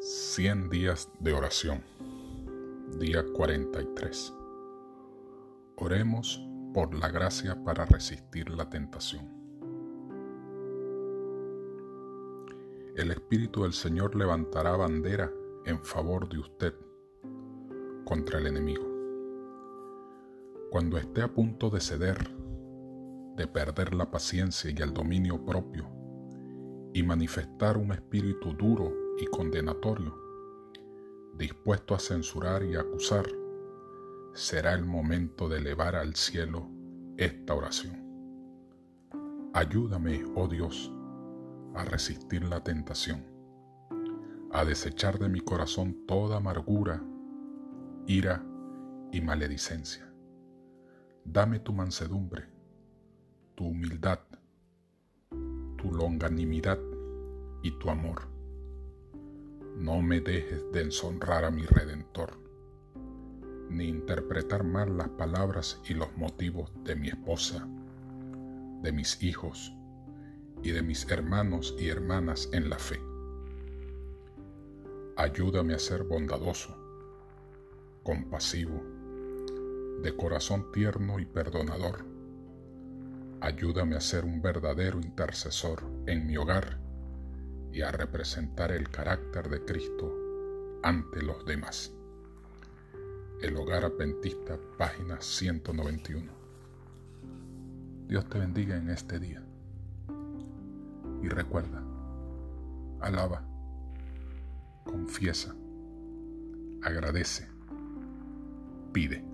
100 días de oración. Día 43. Oremos por la gracia para resistir la tentación. El Espíritu del Señor levantará bandera en favor de usted contra el enemigo. Cuando esté a punto de ceder, de perder la paciencia y el dominio propio, y manifestar un espíritu duro y condenatorio, dispuesto a censurar y acusar, será el momento de elevar al cielo esta oración. Ayúdame, oh Dios, a resistir la tentación, a desechar de mi corazón toda amargura, ira y maledicencia. Dame tu mansedumbre, tu humildad, tu longanimidad y tu amor no me dejes de deshonrar a mi Redentor, ni interpretar mal las palabras y los motivos de mi esposa, de mis hijos y de mis hermanos y hermanas en la fe. Ayúdame a ser bondadoso, compasivo, de corazón tierno y perdonador. Ayúdame a ser un verdadero intercesor en mi hogar y a representar el carácter de Cristo ante los demás. El Hogar Adventista, página 191. Dios te bendiga en este día. Y recuerda, alaba, confiesa, agradece, pide.